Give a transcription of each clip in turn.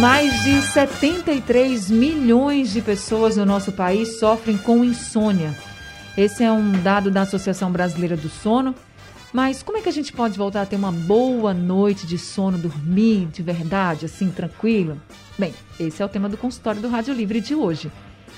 Mais de 73 milhões de pessoas no nosso país sofrem com insônia. Esse é um dado da Associação Brasileira do Sono. Mas como é que a gente pode voltar a ter uma boa noite de sono, dormir de verdade, assim, tranquilo? Bem, esse é o tema do consultório do Rádio Livre de hoje.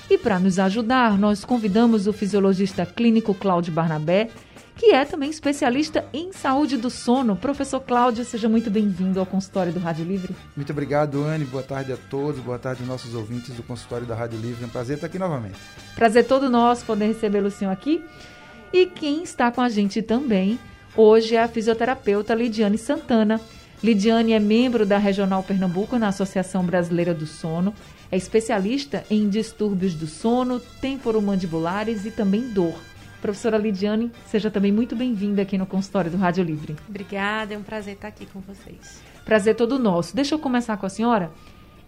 E para nos ajudar, nós convidamos o fisiologista clínico Cláudio Barnabé, que é também especialista em saúde do sono. Professor Cláudio, seja muito bem-vindo ao consultório do Rádio Livre. Muito obrigado, Anne. Boa tarde a todos. Boa tarde aos nossos ouvintes do consultório da Rádio Livre. É um prazer estar aqui novamente. Prazer todo nosso poder recebê-lo, senhor, aqui. E quem está com a gente também hoje é a fisioterapeuta Lidiane Santana. Lidiane é membro da Regional Pernambuco na Associação Brasileira do Sono. É especialista em distúrbios do sono, temporomandibulares e também dor. Professora Lidiane, seja também muito bem-vinda aqui no consultório do Rádio Livre. Obrigada, é um prazer estar aqui com vocês. Prazer todo nosso. Deixa eu começar com a senhora.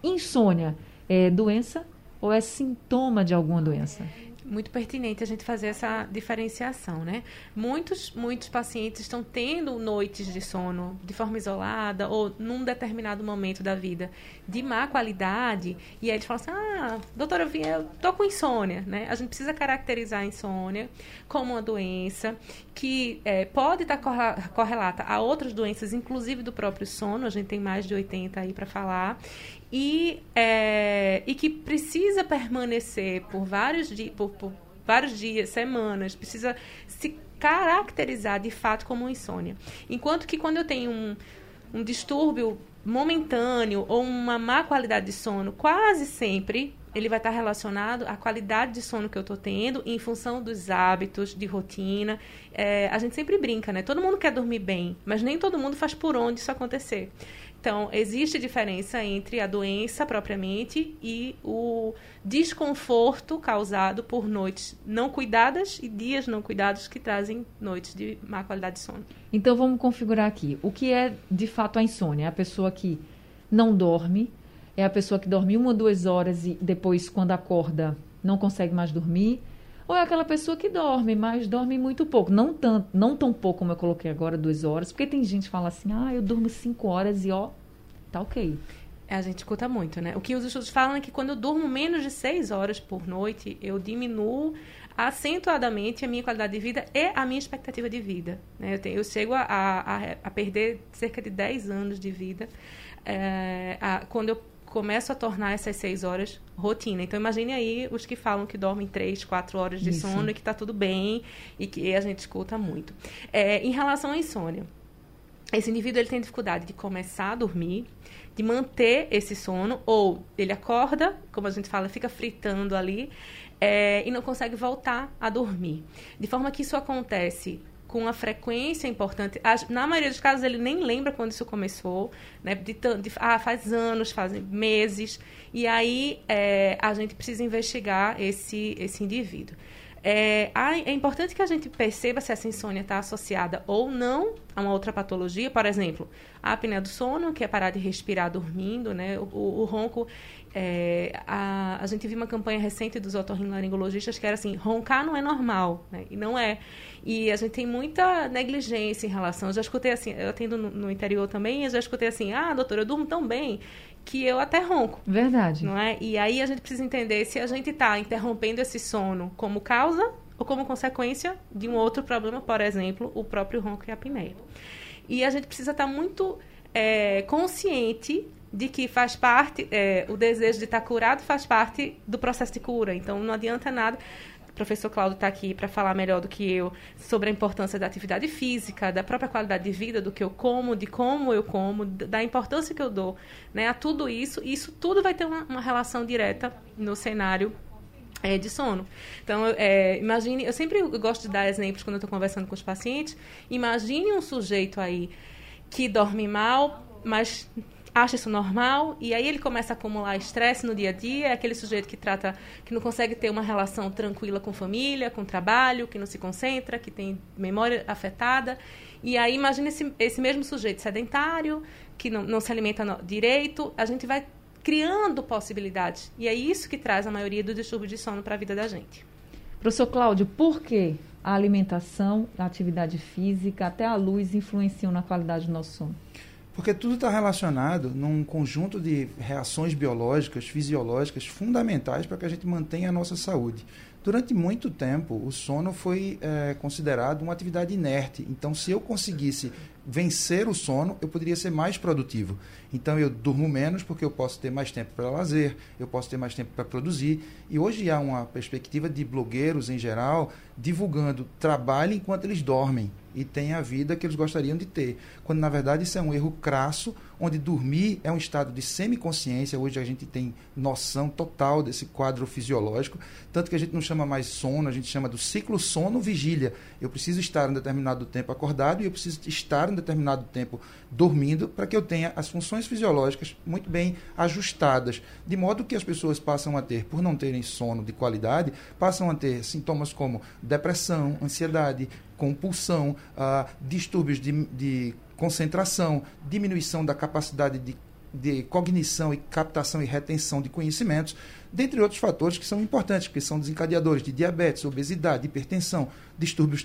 Insônia é doença ou é sintoma de alguma doença? Muito pertinente a gente fazer essa diferenciação, né? Muitos, muitos pacientes estão tendo noites de sono de forma isolada ou num determinado momento da vida de má qualidade e aí eles falam assim, ah, doutora, eu, vim, eu tô com insônia, né? A gente precisa caracterizar a insônia como uma doença que é, pode estar correlata a outras doenças, inclusive do próprio sono, a gente tem mais de 80 aí para falar, e, é, e que precisa permanecer por vários, di por, por vários dias, semanas, precisa se caracterizar de fato como insônia. Enquanto que quando eu tenho um, um distúrbio momentâneo ou uma má qualidade de sono, quase sempre ele vai estar relacionado à qualidade de sono que eu estou tendo em função dos hábitos de rotina. É, a gente sempre brinca, né? Todo mundo quer dormir bem, mas nem todo mundo faz por onde isso acontecer. Então, existe diferença entre a doença propriamente e o desconforto causado por noites não cuidadas e dias não cuidados que trazem noites de má qualidade de sono. Então, vamos configurar aqui. O que é de fato a insônia? É a pessoa que não dorme, é a pessoa que dorme uma ou duas horas e depois, quando acorda, não consegue mais dormir. Ou é aquela pessoa que dorme, mas dorme muito pouco. Não, tanto, não tão pouco como eu coloquei agora, duas horas. Porque tem gente que fala assim, ah, eu durmo cinco horas e ó, tá ok. É, a gente escuta muito, né? O que os estudos falam é que quando eu durmo menos de seis horas por noite, eu diminuo acentuadamente a minha qualidade de vida e a minha expectativa de vida. Né? Eu, tenho, eu chego a, a, a, perder cerca de 10 anos de vida é, a, quando eu começo a tornar essas seis horas rotina. Então, imagine aí os que falam que dormem três, quatro horas de Isso. sono e que está tudo bem e que a gente escuta muito. É, em relação à insônia, esse indivíduo ele tem dificuldade de começar a dormir, de manter esse sono, ou ele acorda, como a gente fala, fica fritando ali, é, e não consegue voltar a dormir. De forma que isso acontece com uma frequência importante. Na maioria dos casos, ele nem lembra quando isso começou, né? De, de ah, faz anos, faz meses. E aí é, a gente precisa investigar esse, esse indivíduo. É, é importante que a gente perceba se essa insônia está associada ou não a uma outra patologia, por exemplo, a apneia do sono, que é parar de respirar dormindo, né? O, o, o ronco, é, a, a gente viu uma campanha recente dos otorrinolaringologistas que era assim, roncar não é normal, né? E não é. E a gente tem muita negligência em relação. Eu já escutei assim, eu atendo no, no interior também, eu já escutei assim, ah, doutora, eu durmo tão bem que eu até ronco. Verdade. Não é? E aí a gente precisa entender se a gente está interrompendo esse sono como causa ou como consequência de um outro problema, por exemplo, o próprio ronco e a apneia. E a gente precisa estar tá muito é, consciente de que faz parte, é, o desejo de estar curado faz parte do processo de cura. Então, não adianta nada professor Cláudio está aqui para falar melhor do que eu sobre a importância da atividade física, da própria qualidade de vida, do que eu como, de como eu como, da importância que eu dou né, a tudo isso. Isso tudo vai ter uma, uma relação direta no cenário é, de sono. Então, é, imagine, eu sempre gosto de dar exemplos quando eu estou conversando com os pacientes. Imagine um sujeito aí que dorme mal, mas acha isso normal e aí ele começa a acumular estresse no dia a dia, é aquele sujeito que trata que não consegue ter uma relação tranquila com família, com trabalho, que não se concentra, que tem memória afetada. E aí imagina esse, esse mesmo sujeito sedentário, que não, não se alimenta no, direito, a gente vai criando possibilidades. E é isso que traz a maioria do distúrbio de sono para a vida da gente. Professor Cláudio, por que a alimentação, a atividade física, até a luz influenciam na qualidade do nosso sono? Porque tudo está relacionado num conjunto de reações biológicas, fisiológicas fundamentais para que a gente mantenha a nossa saúde. Durante muito tempo, o sono foi é, considerado uma atividade inerte. Então, se eu conseguisse vencer o sono, eu poderia ser mais produtivo. Então eu durmo menos porque eu posso ter mais tempo para lazer, eu posso ter mais tempo para produzir. E hoje há uma perspectiva de blogueiros em geral divulgando trabalho enquanto eles dormem e têm a vida que eles gostariam de ter. Quando na verdade isso é um erro crasso, onde dormir é um estado de semiconsciência. Hoje a gente tem noção total desse quadro fisiológico, tanto que a gente não chama mais sono, a gente chama do ciclo sono-vigília. Eu preciso estar um determinado tempo acordado e eu preciso estar um determinado tempo dormindo para que eu tenha as funções fisiológicas muito bem ajustadas, de modo que as pessoas passam a ter, por não terem sono de qualidade, passam a ter sintomas como depressão, ansiedade, compulsão, distúrbios de, de concentração, diminuição da capacidade de de cognição e captação e retenção de conhecimentos, dentre outros fatores que são importantes, que são desencadeadores de diabetes, obesidade, hipertensão, distúrbios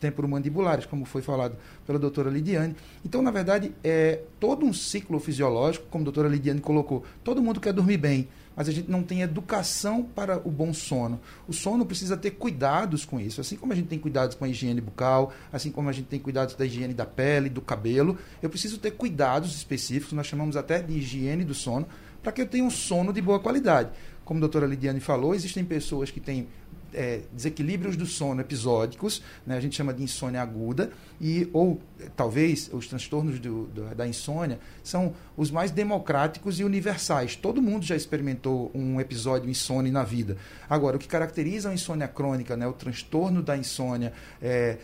temporomandibulares, como foi falado pela doutora Lidiane. Então, na verdade, é todo um ciclo fisiológico, como a doutora Lidiane colocou, todo mundo quer dormir bem, mas a gente não tem educação para o bom sono. O sono precisa ter cuidados com isso, assim como a gente tem cuidados com a higiene bucal, assim como a gente tem cuidados da higiene da pele, do cabelo, eu preciso ter cuidados específicos, nós chamamos até de higiene do sono, para que eu tenha um sono de boa qualidade. Como a doutora Lidiane falou, existem pessoas que têm é, desequilíbrios do sono episódicos, né, a gente chama de insônia aguda, e ou talvez os transtornos do, do, da insônia são os mais democráticos e universais. Todo mundo já experimentou um episódio insônia na vida. Agora, o que caracteriza a insônia crônica, né, o transtorno da insônia, é,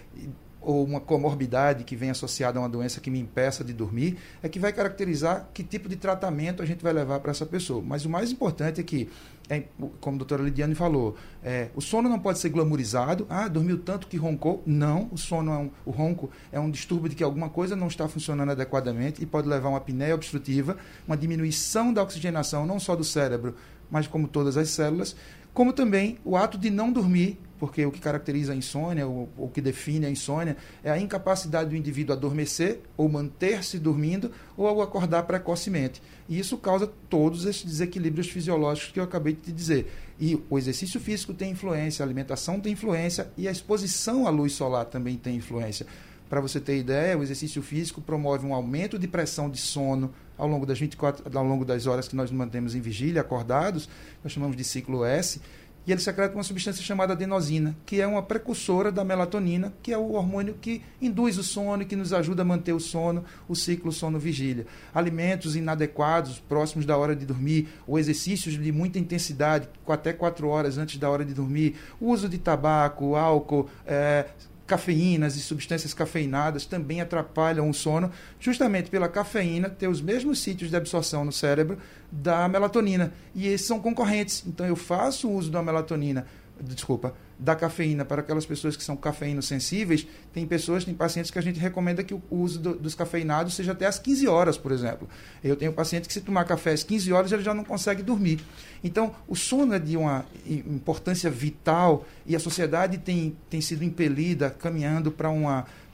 ou uma comorbidade que vem associada a uma doença que me impeça de dormir, é que vai caracterizar que tipo de tratamento a gente vai levar para essa pessoa. Mas o mais importante é que, é, como a doutora Lidiane falou, é, o sono não pode ser glamourizado. Ah, dormiu tanto que roncou. Não, o sono é um, o ronco é um distúrbio de que alguma coisa não está funcionando adequadamente e pode levar a uma apneia obstrutiva, uma diminuição da oxigenação, não só do cérebro, mas como todas as células, como também o ato de não dormir porque o que caracteriza a insônia, o, o que define a insônia, é a incapacidade do indivíduo adormecer ou manter-se dormindo ou acordar precocemente. E isso causa todos esses desequilíbrios fisiológicos que eu acabei de te dizer. E o exercício físico tem influência, a alimentação tem influência e a exposição à luz solar também tem influência. Para você ter ideia, o exercício físico promove um aumento de pressão de sono ao longo das 24, ao longo das horas que nós mantemos em vigília, acordados, nós chamamos de ciclo S e ele secreta uma substância chamada adenosina, que é uma precursora da melatonina, que é o hormônio que induz o sono e que nos ajuda a manter o sono, o ciclo sono-vigília. Alimentos inadequados, próximos da hora de dormir, ou exercícios de muita intensidade, até quatro horas antes da hora de dormir, o uso de tabaco, álcool, é, cafeínas e substâncias cafeinadas também atrapalham o sono, justamente pela cafeína ter os mesmos sítios de absorção no cérebro da melatonina. E esses são concorrentes. Então eu faço uso da melatonina desculpa, da cafeína para aquelas pessoas que são sensíveis, tem pessoas, tem pacientes que a gente recomenda que o uso do, dos cafeinados seja até às 15 horas, por exemplo. Eu tenho paciente que se tomar café às 15 horas ele já não consegue dormir. Então, o sono é de uma importância vital e a sociedade tem, tem sido impelida, caminhando para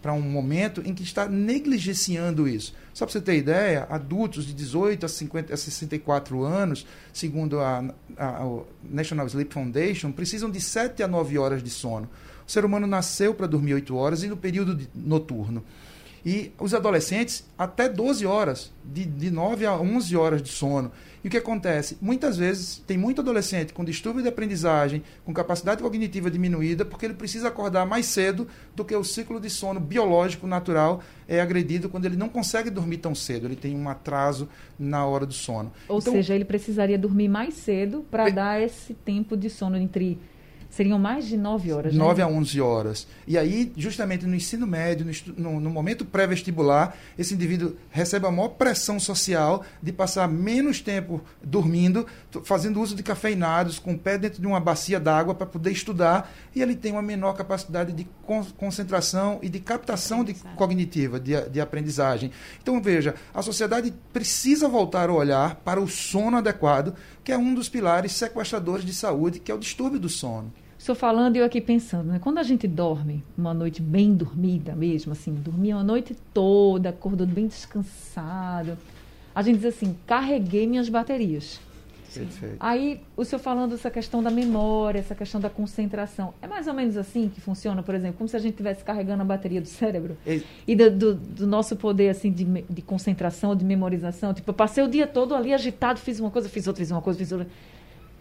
para um momento em que está negligenciando isso. Só para você ter ideia, adultos de 18 a, 50, a 64 anos, segundo a, a, a National Sleep Foundation, precisam de 7 a 9 horas de sono. O ser humano nasceu para dormir 8 horas e no período de, noturno. E os adolescentes, até 12 horas, de, de 9 a 11 horas de sono. E o que acontece? Muitas vezes tem muito adolescente com distúrbio de aprendizagem, com capacidade cognitiva diminuída, porque ele precisa acordar mais cedo do que o ciclo de sono biológico natural é agredido quando ele não consegue dormir tão cedo. Ele tem um atraso na hora do sono. Ou então, seja, ele precisaria dormir mais cedo para dar esse tempo de sono entre Seriam mais de 9 horas, 9 né? a 11 horas. E aí, justamente no ensino médio, no, no- momento pré-vestibular, esse indivíduo recebe a maior pressão social de passar menos tempo dormindo, fazendo uso de cafeinados, com o pé dentro de uma bacia d'água para poder estudar, e ele tem uma menor capacidade de con- concentração e de captação de cognitiva, de, a- de aprendizagem. Então, veja, a sociedade precisa voltar o olhar para o sono adequado, que é um dos pilares sequestradores de saúde, que é o distúrbio do sono. Senhor falando e eu aqui pensando, né? Quando a gente dorme, uma noite bem dormida mesmo, assim, dormia a noite toda, acordou bem descansado, a gente diz assim, carreguei minhas baterias. Perfeito. Aí, o senhor falando essa questão da memória, essa questão da concentração, é mais ou menos assim que funciona, por exemplo, como se a gente estivesse carregando a bateria do cérebro E- e do, do- do nosso poder, assim, de, de concentração, de memorização. Tipo, eu passei o dia todo ali agitado, fiz uma coisa, fiz outra, fiz uma coisa, fiz outra.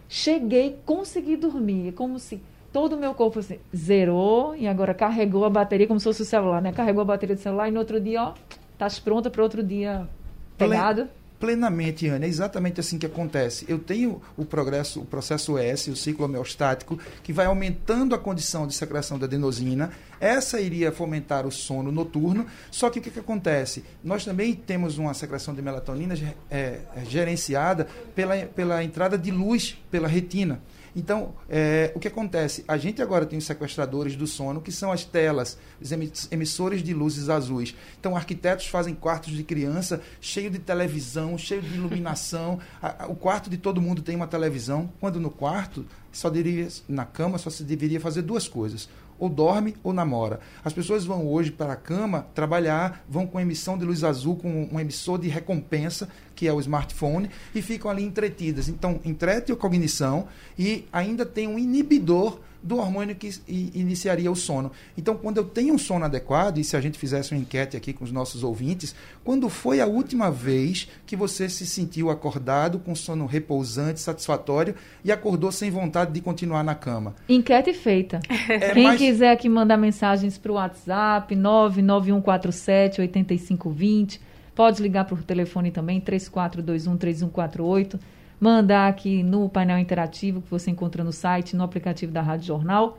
Cheguei, consegui dormir. É como se todo o meu corpo assim, zerou e agora carregou a bateria, como se fosse o celular, né? Carregou a bateria do celular e no outro dia, ó, estás pronta para outro dia pegado. Plenamente, Ana. É exatamente assim que acontece. Eu tenho o progresso, o processo S, o ciclo homeostático, que vai aumentando a condição de secreção da adenosina. Essa iria fomentar o sono noturno. Só que o que, que acontece? Nós também temos uma secreção de melatonina é, é, gerenciada pela, pela entrada de luz pela retina. Então, é, o que acontece? A gente agora tem os sequestradores do sono, que são as telas, os emi- emissores de luzes azuis. Então, arquitetos fazem quartos de criança cheio de televisão, cheio de iluminação. A- a- o quarto de todo mundo tem uma televisão, quando no quarto, só deveria, na cama, só se deveria fazer duas coisas. Ou dorme ou namora. As pessoas vão hoje para a cama trabalhar, vão com emissão de luz azul, com um emissor de recompensa, que é o smartphone, e ficam ali entretidas. Então, entrete a cognição e ainda tem um inibidor do hormônio que iniciaria o sono. Então, quando eu tenho um sono adequado, e se a gente fizesse uma enquete aqui com os nossos ouvintes, quando foi a última vez que você se sentiu acordado com sono repousante, satisfatório e acordou sem vontade de continuar na cama? Enquete feita. É Quem mais- quiser aqui mandar mensagens para o WhatsApp, 99147 8520. Pode ligar o telefone também, 3421-3148. Mandar aqui no painel interativo que você encontra no site, no aplicativo da Rádio Jornal.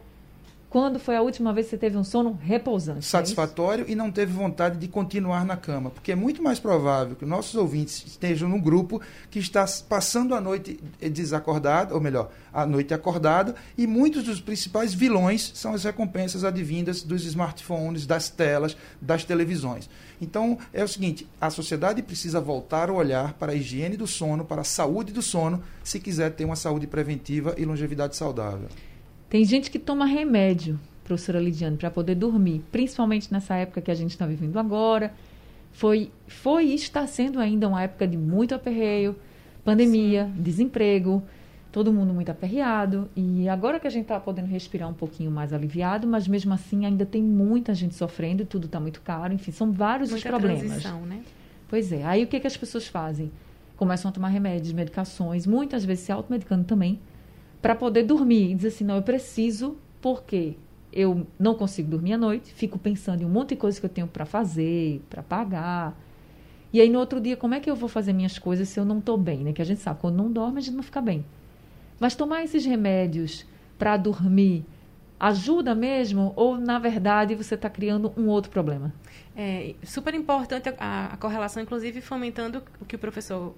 Quando foi a última vez que você teve um sono repousante? é satisfatório e não teve vontade de continuar na cama. Porque é muito mais provável que nossos ouvintes estejam num grupo que está passando a noite desacordado, ou melhor, a noite acordado, e muitos dos principais vilões são as recompensas advindas dos smartphones, das telas, das televisões. Então, é o seguinte, a sociedade precisa voltar o olhar para a higiene do sono, para a saúde do sono, se quiser ter uma saúde preventiva e longevidade saudável. Tem gente que toma remédio, professora Lidiane, para poder dormir, principalmente nessa época que a gente está vivendo agora. Foi, foi e está sendo ainda uma época de muito aperreio, pandemia, desemprego, todo mundo muito aperreado. E agora que a gente está podendo respirar um pouquinho mais aliviado, mas mesmo assim ainda tem muita gente sofrendo, tudo está muito caro, enfim, são vários os Muita problemas. transição, né? Pois é. Aí o que, que as pessoas fazem? Começam a tomar remédios, medicações, muitas vezes se automedicando também, para poder dormir. E dizer assim, não, eu preciso, porque eu não consigo dormir à noite, fico pensando em um monte de coisas que eu tenho para fazer, para pagar. E aí no outro dia, como é que eu vou fazer minhas coisas se eu não estou bem? Né? Que a gente sabe, quando não dorme, a gente não fica bem. Mas tomar esses remédios para dormir ajuda mesmo? Ou, na verdade, você está criando um outro problema? É super importante a, a correlação, inclusive fomentando o que o professor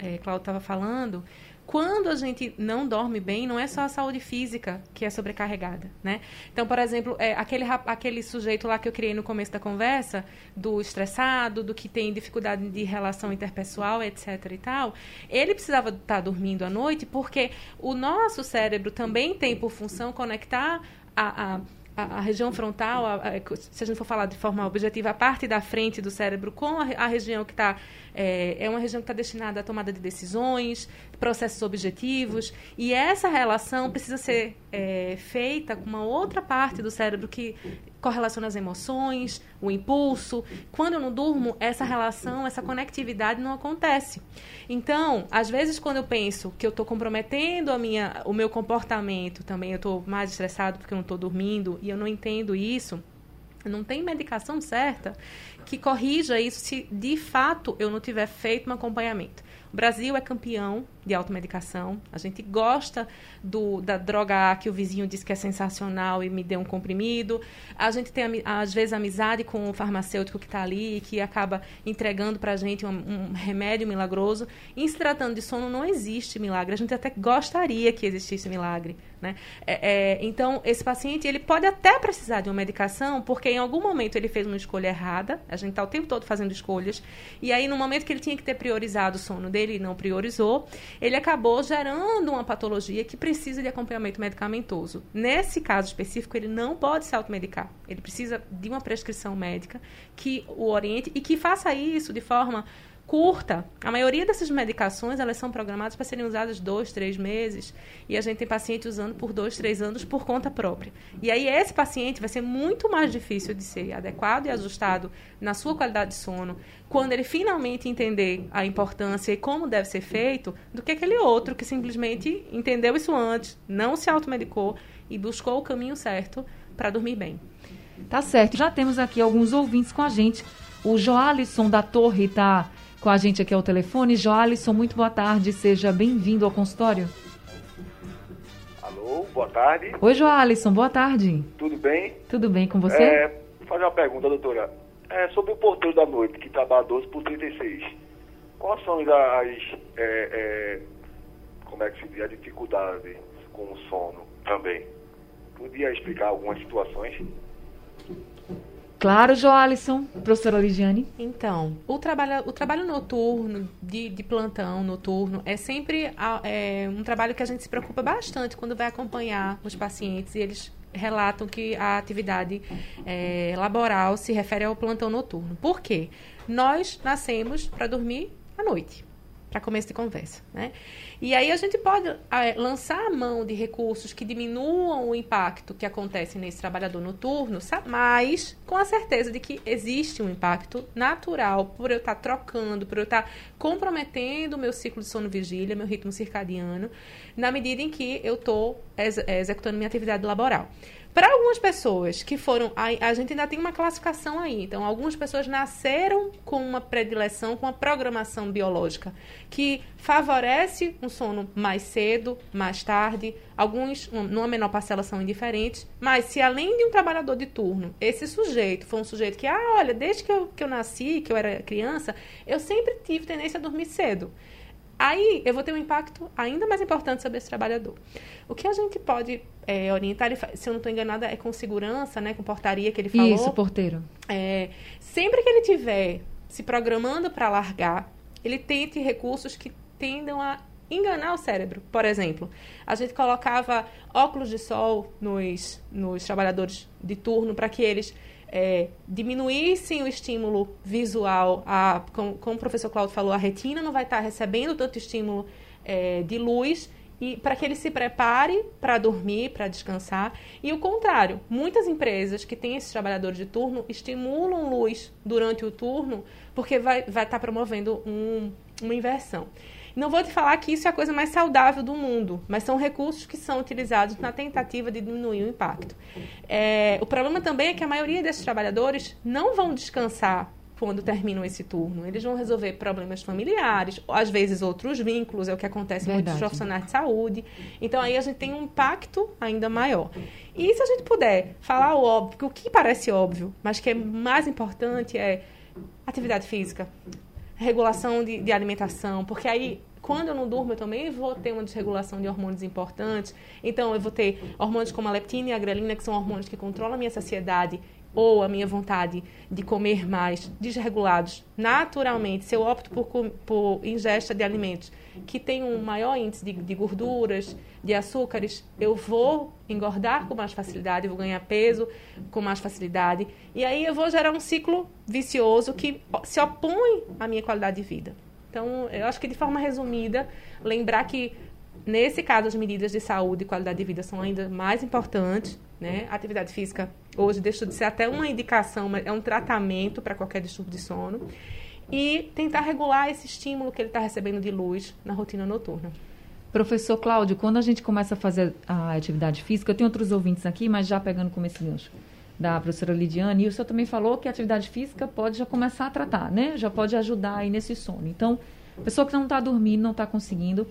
é, Cláudio estava falando. Quando a gente não dorme bem, não é só a saúde física que é sobrecarregada, né? Então, por exemplo, é, aquele, aquele sujeito lá que eu criei no começo da conversa, do estressado, do que tem dificuldade de relação interpessoal, etc e tal, ele precisava estar dormindo à noite porque o nosso cérebro também tem por função conectar a, a a, região frontal, a- a- se a gente for falar de forma objetiva, a parte da frente do cérebro com a região que está. É, é uma região que está destinada à tomada de decisões, processos objetivos, e essa relação precisa ser é, feita com uma outra parte do cérebro que correlaciona as emoções, o impulso. Quando eu não durmo, essa relação, essa conectividade não acontece. Então, às vezes, quando eu penso que eu estou comprometendo a minha, o meu comportamento também, eu estou mais estressado porque eu não estou dormindo e eu não entendo isso, não tem medicação certa que corrija isso se de fato eu não tiver feito um acompanhamento. O Brasil é campeão de automedicação. A gente gosta do, da droga A que o vizinho diz que é sensacional e me deu um comprimido. A gente tem, às vezes, amizade com o farmacêutico que está ali e que acaba entregando para a gente um, um, remédio milagroso. Em se tratando de sono, não existe milagre. A gente até gostaria que existisse milagre. Né? É, é, então, esse paciente ele pode até precisar de uma medicação, porque em algum momento ele fez uma escolha errada. A gente está o tempo todo fazendo escolhas. E aí, no momento que ele tinha que ter priorizado o sono dele não priorizou, ele acabou gerando uma patologia que precisa de acompanhamento medicamentoso. Nesse caso específico, ele não pode se automedicar. Ele precisa de uma prescrição médica que o oriente e que faça isso de forma curta. A maioria dessas medicações elas são programadas para serem usadas dois, três meses. E a gente tem paciente usando por dois, três anos por conta própria. E aí esse paciente vai ser muito mais difícil de ser adequado e ajustado na sua qualidade de sono quando ele finalmente entender a importância e como deve ser feito, do que aquele outro que simplesmente entendeu isso antes, não se automedicou e buscou o caminho certo para dormir bem. Tá certo. Já temos aqui alguns ouvintes com a gente. O Joalisson da Torre está com a gente aqui ao telefone. Joalisson, muito boa tarde, seja bem-vindo ao consultório. Alô, boa tarde. Oi, Joalisson, boa tarde. Tudo bem? Tudo bem com você? É, vou fazer uma pergunta, doutora. É, sobre o porteiro da noite, que trabalha 12 por 36. Quais são as, é, é, como é que se diz, a dificuldade com o sono também? Podia explicar algumas situações? Claro, Joalisson. Professora Ligiane. Então, o trabalho, o trabalho noturno, de, de plantão noturno, é sempre é, um trabalho que a gente se preocupa bastante quando vai acompanhar os pacientes e eles relatam que a atividade é, laboral se refere ao plantão noturno. Por quê? Nós nascemos para dormir à noite para começo de conversa, né? E aí a gente pode é, lançar a mão de recursos que diminuam o impacto que acontece nesse trabalhador noturno, mas com a certeza de que existe um impacto natural por eu estar tá trocando, por eu estar tá comprometendo o meu ciclo de sono-vigília, meu ritmo circadiano, na medida em que eu estou ex executando minha atividade laboral. Para algumas pessoas que foram. A, a, gente ainda tem uma classificação aí. Então, algumas pessoas nasceram com uma predileção, com uma programação biológica que favorece um sono mais cedo, mais tarde. Alguns, um, numa menor parcela, são indiferentes. Mas, se além de um trabalhador de turno, esse sujeito foi um sujeito que, ah, olha, desde que eu, que eu nasci, que eu era criança, eu sempre tive tendência a dormir cedo. Aí eu vou ter um impacto ainda mais importante sobre esse trabalhador. O que a gente pode é, orientar, se eu não estou enganada, é com segurança, né, com portaria que ele falou. Isso, porteiro. É, sempre que ele tiver se programando para largar, ele tente recursos que tendam a enganar o cérebro. Por exemplo, a gente colocava óculos de sol nos, nos trabalhadores de turno para que eles é, diminuíssem o estímulo visual, a, como, como, o professor Claudio falou, a retina não vai estar recebendo tanto estímulo é, de luz e para que ele se prepare para dormir, para descansar. E o contrário, muitas empresas que têm esses trabalhadores de turno estimulam luz durante o turno porque vai estar vai tá promovendo um, uma inversão. Não vou te falar que isso é a coisa mais saudável do mundo, mas são recursos que são utilizados na tentativa de diminuir o impacto. É, o problema também é que a maioria desses trabalhadores não vão descansar quando terminam esse turno. Eles vão resolver problemas familiares, ou às vezes outros vínculos, é o que acontece com muitos profissionais de saúde. Então aí a gente tem um impacto ainda maior. E se a gente puder falar o óbvio, o que parece óbvio, mas que é mais importante é atividade física, regulação de, de alimentação, porque aí quando eu não durmo, eu também vou ter uma desregulação de hormônios importantes. Então, eu vou ter hormônios como a leptina e a grelina, que são hormônios que controlam a minha saciedade ou a minha vontade de comer mais, desregulados naturalmente, se eu opto por, por ingesta de alimentos que têm um maior índice de, de, gorduras, de açúcares, eu vou engordar com mais facilidade, vou ganhar peso com mais facilidade. E aí eu vou gerar um ciclo vicioso que se opõe à minha qualidade de vida. Então, eu acho que de forma resumida, lembrar que nesse caso as medidas de saúde e qualidade de vida são ainda mais importantes, né? Atividade física hoje deixa de ser até uma indicação, mas é um tratamento para qualquer distúrbio de sono. E tentar regular esse estímulo que ele está recebendo de luz na rotina noturna. Professor Cláudio, quando a gente começa a fazer a atividade física, eu tenho outros ouvintes aqui, mas já pegando como esse gancho da professora Lidiane, e o senhor também falou que a atividade física pode já começar a tratar, né? Já pode ajudar aí nesse sono. Então, pessoa que não está dormindo, não está conseguindo,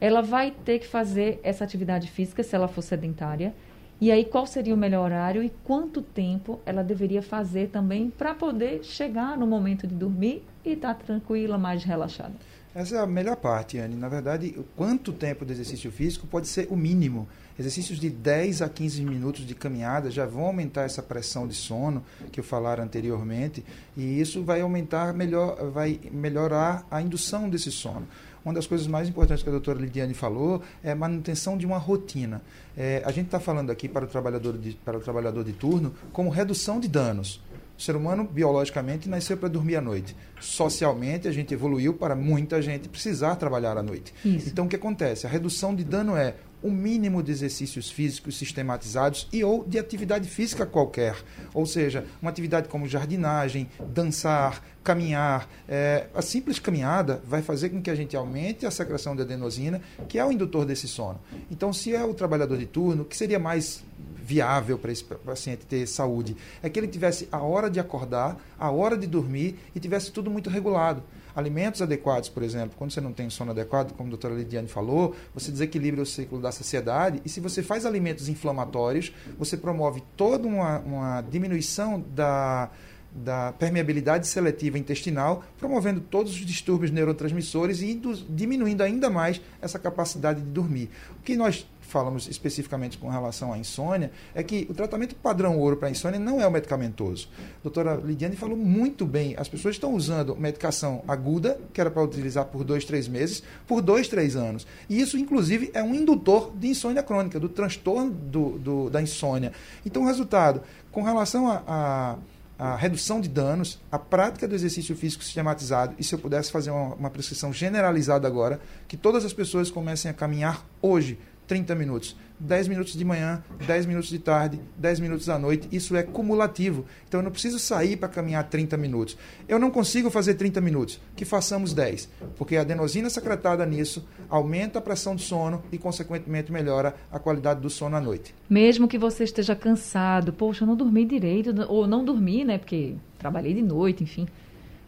ela vai ter que fazer essa atividade física se ela for sedentária. E aí, qual seria o melhor horário e quanto tempo ela deveria fazer também para poder chegar no momento de dormir e estar tá tranquila, mais relaxada? Essa é a melhor parte, Anne. Na verdade, quanto tempo de exercício físico pode ser o mínimo. Exercícios de 10 a 15 minutos de caminhada já vão aumentar essa pressão de sono que eu falara anteriormente, e isso vai aumentar, melhor, vai melhorar a indução desse sono. Uma das coisas mais importantes que a doutora Lidiane falou é a manutenção de uma rotina. É, a gente está falando aqui para o, trabalhador de, para o trabalhador de turno como redução de danos. O ser humano, biologicamente, nasceu para dormir à noite. Socialmente, a gente evoluiu para muita gente precisar trabalhar à noite. Isso. Então, o que acontece? A redução de dano é o mínimo de exercícios físicos sistematizados e ou de atividade física qualquer. Ou seja, uma atividade como jardinagem, dançar, caminhar. É, a simples caminhada vai fazer com que a gente aumente a secreção de adenosina, que é o indutor desse sono. Então, se é o trabalhador de turno, que seria mais viável para esse paciente ter saúde é que ele tivesse a hora de acordar, a hora de dormir e tivesse tudo muito regulado. Alimentos adequados, por exemplo, quando você não tem sono adequado, como a doutora Lidiane falou, você desequilibra o ciclo da saciedade e se você faz alimentos inflamatórios, você promove toda uma, uma diminuição da, da permeabilidade seletiva intestinal, promovendo todos os distúrbios neurotransmissores e diminuindo ainda mais essa capacidade de dormir. O que nós falamos especificamente com relação à insônia, é que o tratamento padrão ouro para insônia não é o medicamentoso. A doutora Lidiane falou muito bem. As pessoas estão usando medicação aguda, que era para utilizar por dois, três meses, por dois, três anos. E isso, inclusive, é um indutor de insônia crônica, do transtorno do, do da insônia. Então, o resultado, com relação a, a a redução de danos, a prática do exercício físico sistematizado, e se eu pudesse fazer uma, uma prescrição generalizada agora, que todas as pessoas comecem a caminhar hoje 30 minutos. 10 minutos de manhã, 10 minutos de tarde, 10 minutos à noite. Isso é cumulativo. Então eu não preciso sair para caminhar 30 minutos. Eu não consigo fazer 30 minutos. Que façamos 10. Porque a adenosina secretada nisso aumenta a pressão do sono e, consequentemente, melhora a qualidade do sono à noite. Mesmo que você esteja cansado, poxa, eu não dormi direito, ou não dormi, né? Porque trabalhei de noite, enfim.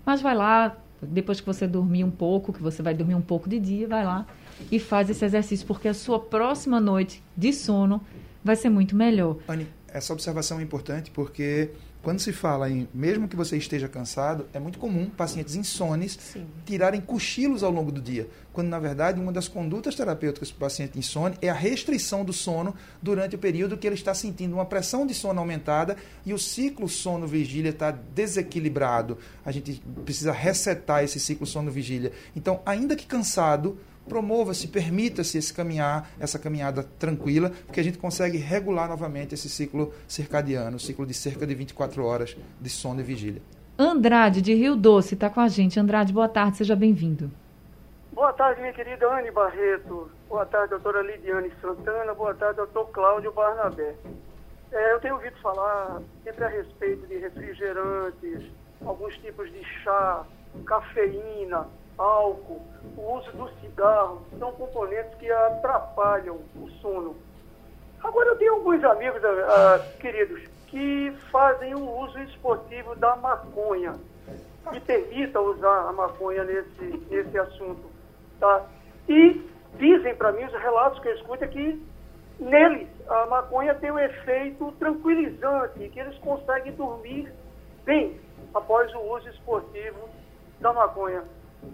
Mas vai lá, depois que você dormir um pouco, que você vai dormir um pouco de dia, vai lá e faz esse exercício, porque a sua próxima noite de sono vai ser muito melhor. Anne, essa observação é importante porque quando se fala em, mesmo que você esteja cansado, é muito comum pacientes insones Sim. tirarem cochilos ao longo do dia, quando na verdade uma das condutas terapêuticas para o paciente insone é a restrição do sono durante o período que ele está sentindo uma pressão de sono aumentada e o ciclo sono-vigília está desequilibrado. A gente precisa resetar esse ciclo sono-vigília. Então, ainda que cansado, promova-se, permita-se esse caminhar, essa caminhada tranquila, porque a gente consegue regular novamente esse ciclo circadiano, o ciclo de cerca de 24 horas de sono e vigília. Andrade, de Rio Doce, está com a gente. Andrade, boa tarde, seja bem-vindo. Boa tarde, minha querida Anne Barreto. Boa tarde, doutora Lidiane Santana. Boa tarde, doutor Cláudio Barnabé. É, eu tenho ouvido falar sempre a respeito de refrigerantes, alguns tipos de chá, cafeína, álcool, o uso do cigarro, são componentes que atrapalham o sono. Agora, eu tenho alguns amigos, uh, queridos, que fazem o uso esportivo da maconha, que permita usar a maconha nesse, nesse assunto. Tá? E dizem para mim, os relatos que eu escuto, é que neles a maconha tem um efeito tranquilizante, que eles conseguem dormir bem após o uso esportivo da maconha.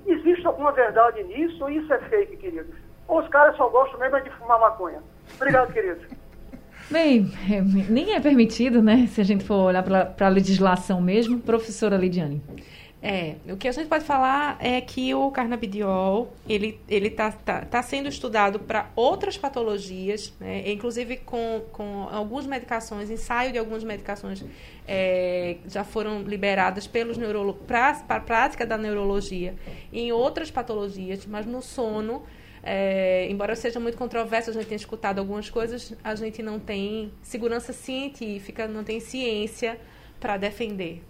Existe alguma verdade nisso ou isso é fake, queridos? Ou os caras só gostam mesmo de fumar maconha? Obrigado, queridos. Bem, é, nem é permitido, né? Se a gente for olhar para a legislação mesmo. Professora Lidiane. É, o que a gente pode falar é que o carnabidiol, ele ele está tá, tá sendo estudado para outras patologias, né? inclusive com, com algumas medicações, ensaio de algumas medicações é, já foram liberadas pelos neurólogos para a prática da neurologia em outras patologias, mas no sono, é, embora seja muito controverso, a gente tenha escutado algumas coisas, a gente não tem segurança científica, não tem ciência para defender.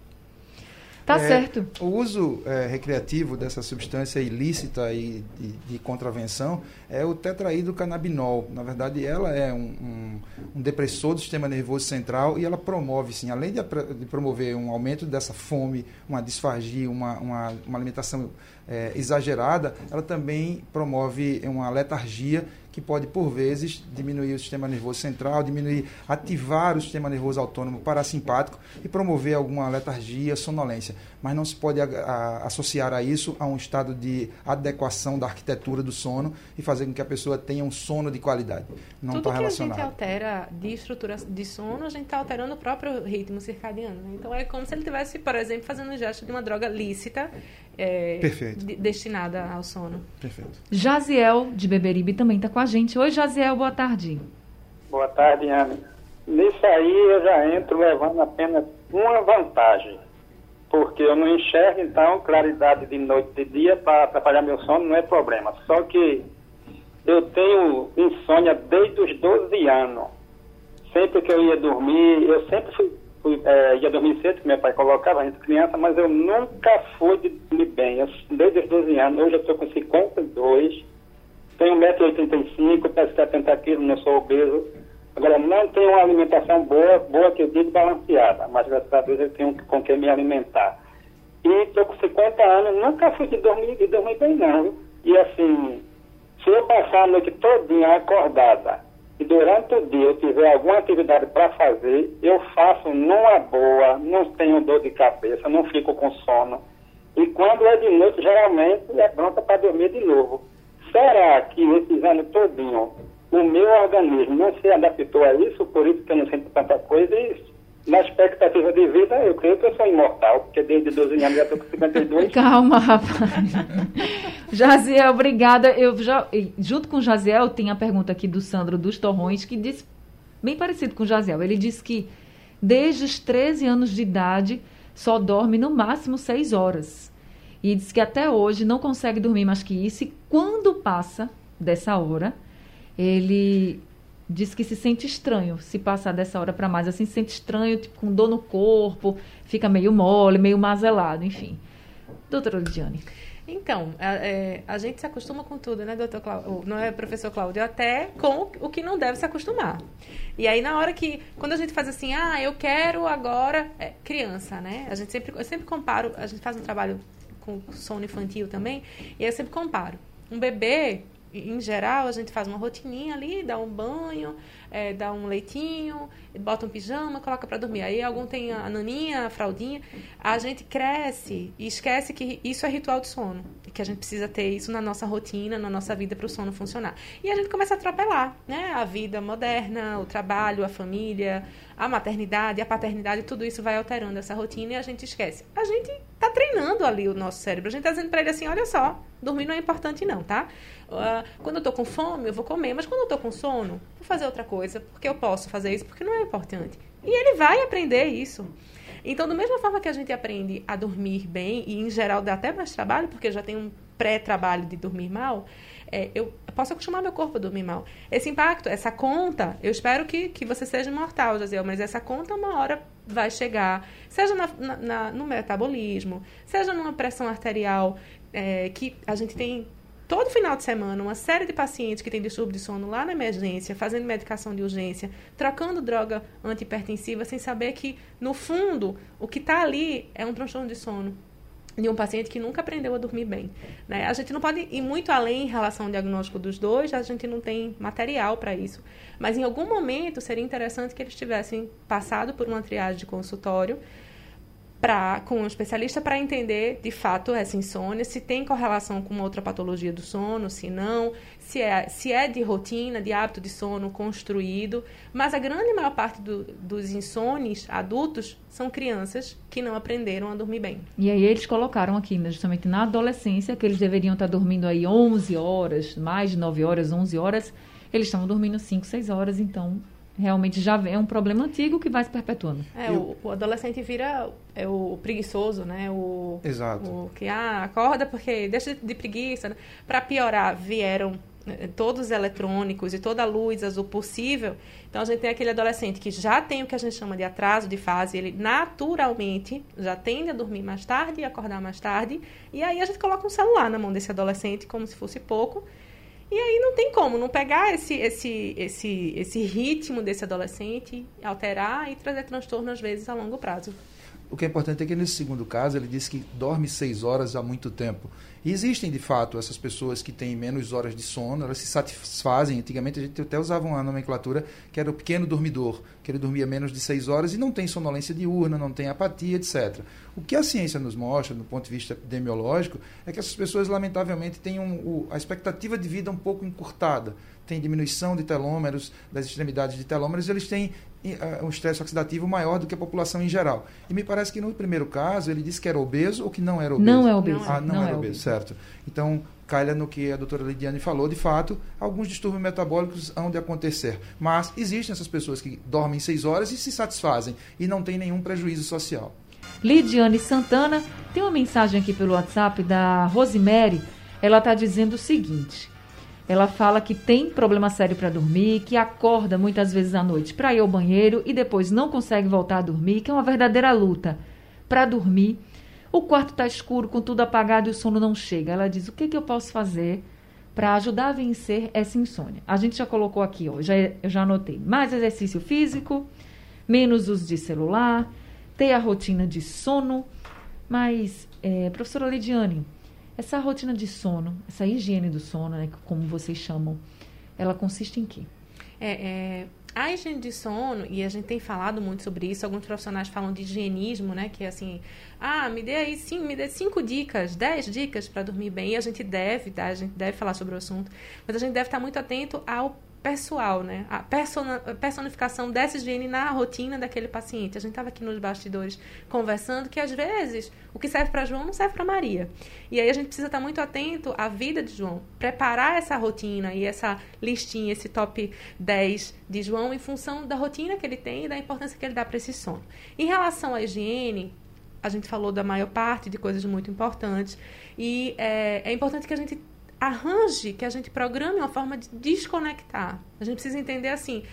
Tá é, certo. O uso é, recreativo dessa substância ilícita e de, de, contravenção é o tetraído canabinol. Na verdade, ela é um, um, um depressor do sistema nervoso central e ela promove, sim, além de, de promover um aumento dessa fome, uma disfagia, uma, uma, uma alimentação é, exagerada, ela também promove uma letargia que pode, por vezes, diminuir o sistema nervoso central, diminuir, ativar o sistema nervoso autônomo parasimpático e promover alguma letargia, sonolência. Mas não se pode a, a, associar a isso a um estado de adequação da arquitetura do sono e fazer com que a pessoa tenha um sono de qualidade. Não está relacionado. Tudo que a gente altera de estrutura de sono, a gente está alterando o próprio ritmo circadiano. Né? Então, é como se ele estivesse, por exemplo, fazendo o gesto de uma droga lícita é, de, destinada ao sono. Perfeito. Jaziel, de Beberibe, também está com a gente. Oi, Jaziel, boa tarde. Boa tarde, Ana. Nisso aí eu já entro levando apenas uma vantagem. Porque eu não enxergo, então, claridade de noite e de dia para atrapalhar meu sono não é problema. Só que eu tenho insônia desde os 12 anos. Sempre que eu ia dormir, eu sempre fui fui, é, ia dormir cedo, que meu pai colocava a gente criança, mas eu nunca fui de dormir bem. Eu, desde os 12 anos, hoje eu estou com 52, tenho 1,85m, peso 70 quilos, não sou obeso. Agora, uma alimentação boa, boa que eu digo balanceada, mas graças a Deus eu tenho com que me alimentar. E estou com 50 anos, nunca fui de dormir, de dormir bem não. E assim, se eu passar a noite todinha acordada, e durante o dia eu tiver alguma atividade para fazer, eu faço numa boa, não tenho dor de cabeça, não fico com sono. E quando é de noite, geralmente é pronta para dormir de novo. Será que esses anos todinho o meu organismo não se adaptou a isso, por isso que eu não sinto tanta coisa e na expectativa de vida, eu creio que eu sou imortal, porque desde 12 anos já estou com 52. Calma, rapaz. Jaziel, obrigada. Eu já, junto com o Jaziel, tem a pergunta aqui do Sandro dos Torrões, que diz, bem parecido com o Jaziel, ele diz que desde os 13 anos de idade só dorme no máximo 6 horas. E diz que até hoje não consegue dormir mais que isso, e quando passa dessa hora, ele diz que se sente estranho se passar dessa hora para mais, assim, se sente estranho, tipo, com dor no corpo, fica meio mole, meio mazelado, enfim. Doutora Lidiane. Então, a, é, a, gente se acostuma com tudo, né, doutor Cláudio? Não é professor Cláudio? Até com o que não deve se acostumar. E aí, na hora que, quando a gente faz assim, ah, eu quero agora, é, criança, né? A gente sempre, eu sempre comparo, a gente faz um trabalho com sono infantil também, e eu sempre comparo. Um bebê, em geral, a gente faz uma rotininha ali, dá um banho, é, dá um leitinho, bota um pijama, coloca para dormir. Aí algum tem a naninha, a fraldinha. A gente cresce e esquece que isso é ritual de sono. Que a gente precisa ter isso na nossa rotina, na nossa vida para o sono funcionar. E a gente começa a atropelar, né? A vida moderna, o trabalho, a família, a maternidade, a paternidade, tudo isso vai alterando essa rotina e a gente esquece. A gente está treinando ali o nosso cérebro. A gente está dizendo para ele assim, olha só, dormir não é importante não, tá? Uh, quando eu estou com fome, eu vou comer, mas quando eu estou com sono, vou fazer outra coisa, porque eu posso fazer isso, porque não é importante. E ele vai aprender isso. Então, da mesma forma que a gente aprende a dormir bem, e em geral dá até mais trabalho, porque já tem um pré-trabalho de dormir mal, é, eu posso acostumar meu corpo a dormir mal. Esse impacto, essa conta, eu espero que, que você seja imortal, Josiel, mas essa conta uma hora vai chegar, seja na, na, na, no metabolismo, seja numa pressão arterial, é, que a gente tem todo final de semana uma série de pacientes que têm distúrbio de sono lá na emergência, fazendo medicação de urgência, trocando droga antipertensiva, sem saber que, no fundo, o que está ali é um transtorno de sono de um paciente que nunca aprendeu a dormir bem. Né? A gente não pode ir muito além em relação ao diagnóstico dos dois, a gente não tem material para isso. Mas em algum momento seria interessante que eles tivessem passado por uma triagem de consultório com um especialista para entender de fato essa insônia, se tem correlação com outra patologia do sono, se não, se é, se é de rotina, de hábito de sono construído. Mas a grande maior parte do, dos insones adultos são crianças que não aprenderam a dormir bem. E aí eles colocaram aqui, né, justamente na adolescência, que eles deveriam estar dormindo aí 11 horas, mais de 9 horas, 11 horas. Eles estão dormindo 5, 6 horas, então realmente já é um problema antigo que vai se perpetuando. É, o, o, adolescente vira é o preguiçoso, né? O, Exato. O que, ah, acorda porque deixa de preguiça. Né? Para piorar, vieram eh, todos os eletrônicos e toda a luz azul possível. Então, a gente tem aquele adolescente que já tem o que a gente chama de atraso de fase, ele naturalmente já tende a dormir mais tarde e acordar mais tarde. E aí a gente coloca um celular na mão desse adolescente como se fosse pouco E aí não tem como não pegar esse, esse, esse, esse ritmo desse adolescente, alterar e trazer transtorno, às vezes, a longo prazo. O que é importante é que nesse segundo caso ele disse que dorme seis horas há muito tempo. E existem, de fato, essas pessoas que têm menos horas de sono, elas se satisfazem. Antigamente a gente até usava uma nomenclatura que era o pequeno dormidor, que ele dormia menos de seis horas e não tem sonolência diurna, não tem apatia, etc. O que a ciência nos mostra, do ponto de vista epidemiológico, é que essas pessoas, lamentavelmente, têm um, a expectativa de vida um pouco encurtada tem diminuição de telômeros, das extremidades de telômeros, eles têm uh, um estresse oxidativo maior do que a população em geral. E me parece que no primeiro caso ele disse que era obeso ou que não era obeso? Não é obeso. Ah, não, não era é obeso, obeso, certo. Então, calha no que a doutora Lidiane falou, de fato, alguns distúrbios metabólicos hão de acontecer. Mas existem essas pessoas que dormem seis horas e se satisfazem e não tem nenhum prejuízo social. Lidiane Santana, tem uma mensagem aqui pelo WhatsApp da Rosemary. Ela está dizendo o seguinte: ela fala que tem problema sério para dormir, que acorda muitas vezes à noite para ir ao banheiro e depois não consegue voltar a dormir, que é uma verdadeira luta para dormir. O quarto está escuro, com tudo apagado e o sono não chega. Ela diz: o que, que eu posso fazer para ajudar a vencer essa insônia? A gente já colocou aqui, ó, já, eu já anotei: mais exercício físico, menos uso de celular, ter a rotina de sono. Mas, é, professora Lidiane, essa rotina de sono, essa higiene do sono, né, como vocês chamam, ela consiste em quê? É, é, a higiene de sono, e a gente tem falado muito sobre isso, alguns profissionais falam de higienismo, né? Que é assim, ah, me dê aí sim, me dê cinco dicas, dez dicas para dormir bem. E a gente deve, tá? A gente deve falar sobre o assunto, mas a gente deve estar muito atento ao pessoal, né? A personificação dessa higiene na rotina daquele paciente. A gente estava aqui nos bastidores conversando que às vezes o que serve para João não serve para Maria. E aí a gente precisa estar muito atento à vida de João, preparar essa rotina e essa listinha, esse top 10 de João em função da rotina que ele tem e da importância que ele dá para esse sono. Em relação à higiene, a gente falou da maior parte de coisas muito importantes e é, é importante que a gente arranje, que a gente programe uma forma de desconectar. A gente precisa entender assim,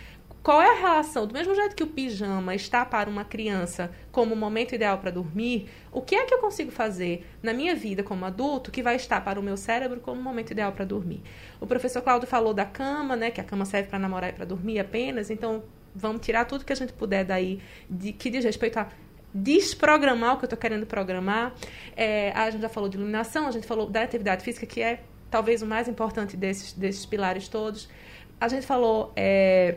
qual é a relação? Do mesmo jeito que o pijama está para uma criança como o momento ideal para dormir, o que é que eu consigo fazer na minha vida como adulto que vai estar para o meu cérebro como o momento ideal para dormir? O professor Cláudio falou da cama, né, que a cama serve para namorar e para dormir apenas, então vamos tirar tudo que a gente puder daí de, que diz respeito a desprogramar o que eu estou querendo programar. É, a gente já falou de iluminação, a gente falou da atividade física, que é talvez o mais importante desses, desses pilares todos. A gente falou, é,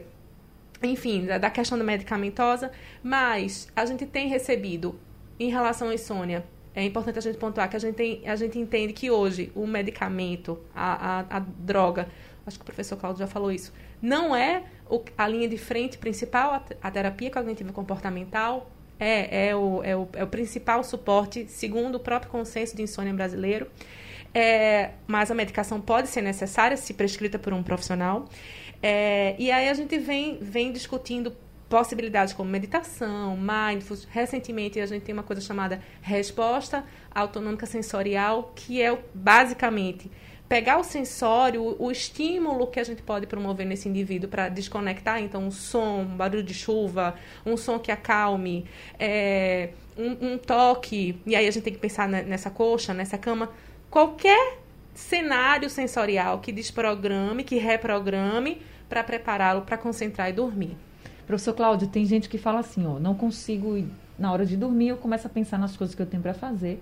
enfim, da, da questão da medicamentosa, mas a gente tem recebido, em relação à insônia, é importante a gente pontuar que a gente, tem, a gente entende que hoje o medicamento, a, a, a droga, acho que o professor Claudio já falou isso, não é o, a linha de frente principal, a, a terapia cognitiva comportamental é, é, o, é, o, é o principal suporte, segundo o próprio consenso de insônia brasileiro. É, mas a medicação pode ser necessária se prescrita por um profissional. É, e aí a gente vem, vem discutindo possibilidades como meditação, mindfulness. Recentemente a gente tem uma coisa chamada resposta autonômica sensorial, que é basicamente pegar o sensório, o, estímulo que a gente pode promover nesse indivíduo para desconectar, então um som, um barulho de chuva, um som que acalme, é, um, um, toque, e aí a gente tem que pensar nessa coxa, nessa cama, qualquer cenário sensorial que desprograme, que reprograme para prepará-lo para concentrar e dormir. Professor Cláudio, tem gente que fala assim, ó, não consigo na hora de dormir, eu começo a pensar nas coisas que eu tenho para fazer.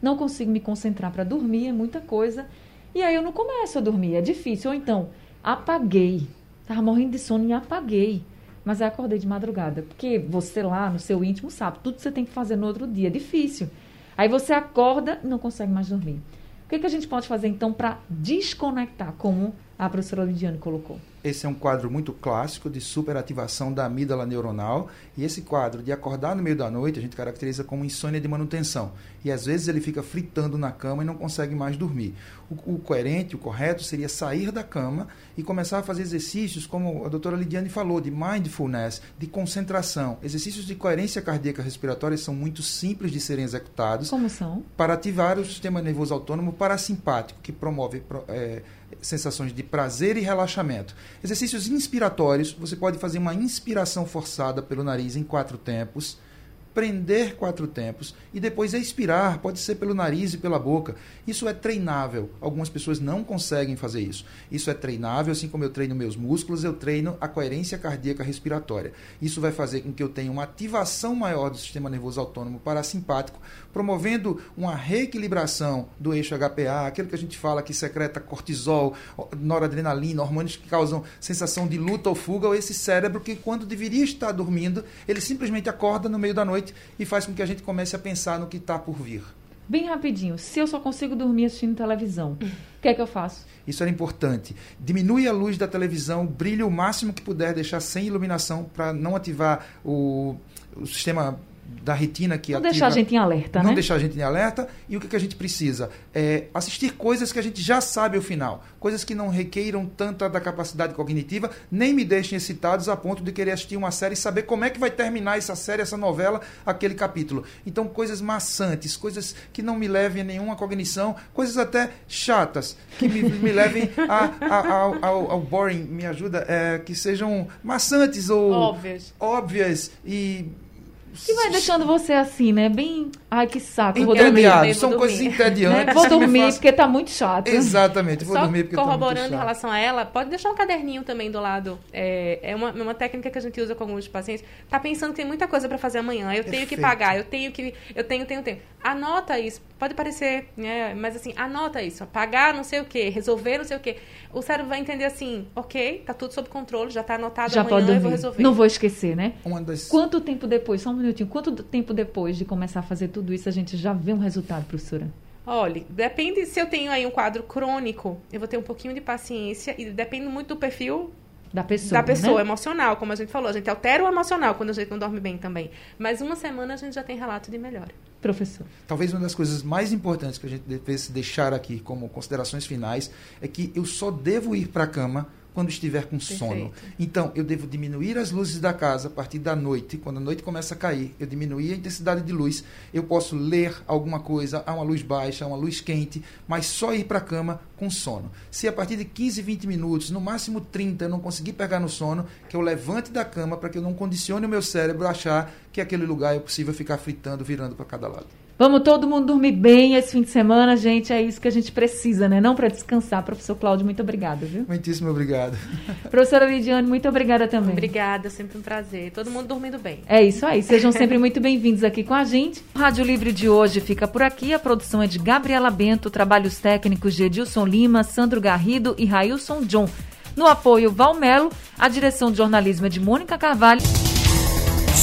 Não consigo me concentrar para dormir, é muita coisa. E aí eu não começo a dormir, é difícil. Ou então, apaguei. Tava morrendo de sono e apaguei. Mas aí acordei de madrugada. Porque você lá no seu íntimo sabe, tudo que você tem que fazer no outro dia é difícil. Aí você acorda e não consegue mais dormir. O que, que a gente pode fazer então para desconectar, como a professora Lidiane colocou? Esse é um quadro muito clássico de superativação da amígdala neuronal. E esse quadro de acordar no meio da noite a gente caracteriza como insônia de manutenção. E às vezes ele fica fritando na cama e não consegue mais dormir. O, o coerente, o correto seria sair da cama e começar a fazer exercícios, como a doutora Lidiane falou, de mindfulness, de concentração. Exercícios de coerência cardíaca respiratória são muito simples de serem executados. Como são? Para ativar o sistema nervoso autônomo parasimpático, que promove. É, sensações de prazer e relaxamento. Exercícios inspiratórios, você pode fazer uma inspiração forçada pelo nariz em quatro tempos. prender quatro tempos e depois expirar, pode ser pelo nariz e pela boca. Isso é treinável. Algumas pessoas não conseguem fazer isso. Isso é treinável, assim como eu treino meus músculos, eu treino a coerência cardíaca respiratória. Isso vai fazer com que eu tenha uma ativação maior do sistema nervoso autônomo parasimpático, promovendo uma reequilibração do eixo HPA, aquilo que a gente fala que secreta cortisol, noradrenalina, hormônios que causam sensação de luta ou fuga, ou esse cérebro que, quando deveria estar dormindo, ele simplesmente acorda no meio da noite e faz com que a gente comece a pensar no que está por vir. Bem rapidinho, se eu só consigo dormir assistindo televisão, o que é que eu faço? Isso era importante. Diminui a luz da televisão, brilhe o máximo que puder, deixar sem iluminação para não ativar o, o sistema da retina que não ativa, deixar a gente em alerta, não né? deixar a gente em alerta e o que, que a gente precisa é assistir coisas que a gente já sabe o final coisas que não requeiram tanta da capacidade cognitiva nem me deixem excitados a ponto de querer assistir uma série e saber como é que vai terminar essa série essa novela aquele capítulo então coisas maçantes coisas que não me levem a nenhuma cognição coisas até chatas que me, me levem a, a, ao, ao, ao boring me ajuda é, que sejam maçantes ou Óbvias. óbvias e Que vai deixando você assim, né? Bem. Ai, que saco. Vou dormir. Vou São dormir. coisas entediantes. Né? Vou que dormir porque tá muito chato. Exatamente, vou Só dormir porque tá muito corroborando em chato. relação a ela, pode deixar um caderninho também do lado. É, é uma, uma técnica que a gente usa com alguns pacientes. Tá pensando que tem muita coisa para fazer amanhã. Eu tenho que Perfeito. pagar, eu tenho que. Eu tenho, tenho, tenho. Anota isso. Pode parecer, né? Mas assim, anota isso. ó. Pagar não sei o quê, resolver não sei o quê. O cérebro vai entender assim, ok, tá tudo sob controle, já tá anotado Já amanhã, pode eu vou resolver. Não vou esquecer, né? Uma das Quanto tempo depois, só um minutinho, quanto tempo depois de começar a fazer tudo isso a gente já vê um resultado, professora? Olha, depende se eu tenho aí um quadro crônico, eu vou ter um pouquinho de paciência e depende muito do perfil Da pessoa. da pessoa, né? emocional, como a gente falou. A gente altera o emocional quando a gente não dorme bem também. Mas uma semana a gente já tem relato de melhora. Professor. Talvez uma das coisas mais importantes que a gente devesse deixar aqui como considerações finais é que eu só devo ir para a cama quando estiver com sono. Perfeito. Então, eu devo diminuir as luzes da casa a partir da noite. Quando a noite começa a cair, eu diminuir a intensidade de luz. Eu posso ler alguma coisa a uma luz baixa, a uma luz quente, mas só ir para a cama com sono. Se a partir de 15, 20 minutos, no máximo 30, eu não conseguir pegar no sono, que eu levante da cama para que eu não condicione o meu cérebro a achar que aquele lugar é possível ficar fritando, virando para cada lado. Vamos todo mundo dormir bem esse fim de semana, gente. É isso que a gente precisa, né? Não para descansar. Professor Cláudio, muito obrigada, viu? Muitíssimo obrigado. Professora Lidiane, muito obrigada também. Obrigada, sempre um prazer. Todo mundo dormindo bem. É isso aí. Sejam sempre muito bem-vindos aqui com a gente. O Rádio Livre de hoje fica por aqui. A produção é de Gabriela Bento, trabalhos técnicos de Edilson Lima, Sandro Garrido e Railson John. No apoio, Valmelo, a direção de jornalismo é de Mônica Carvalho.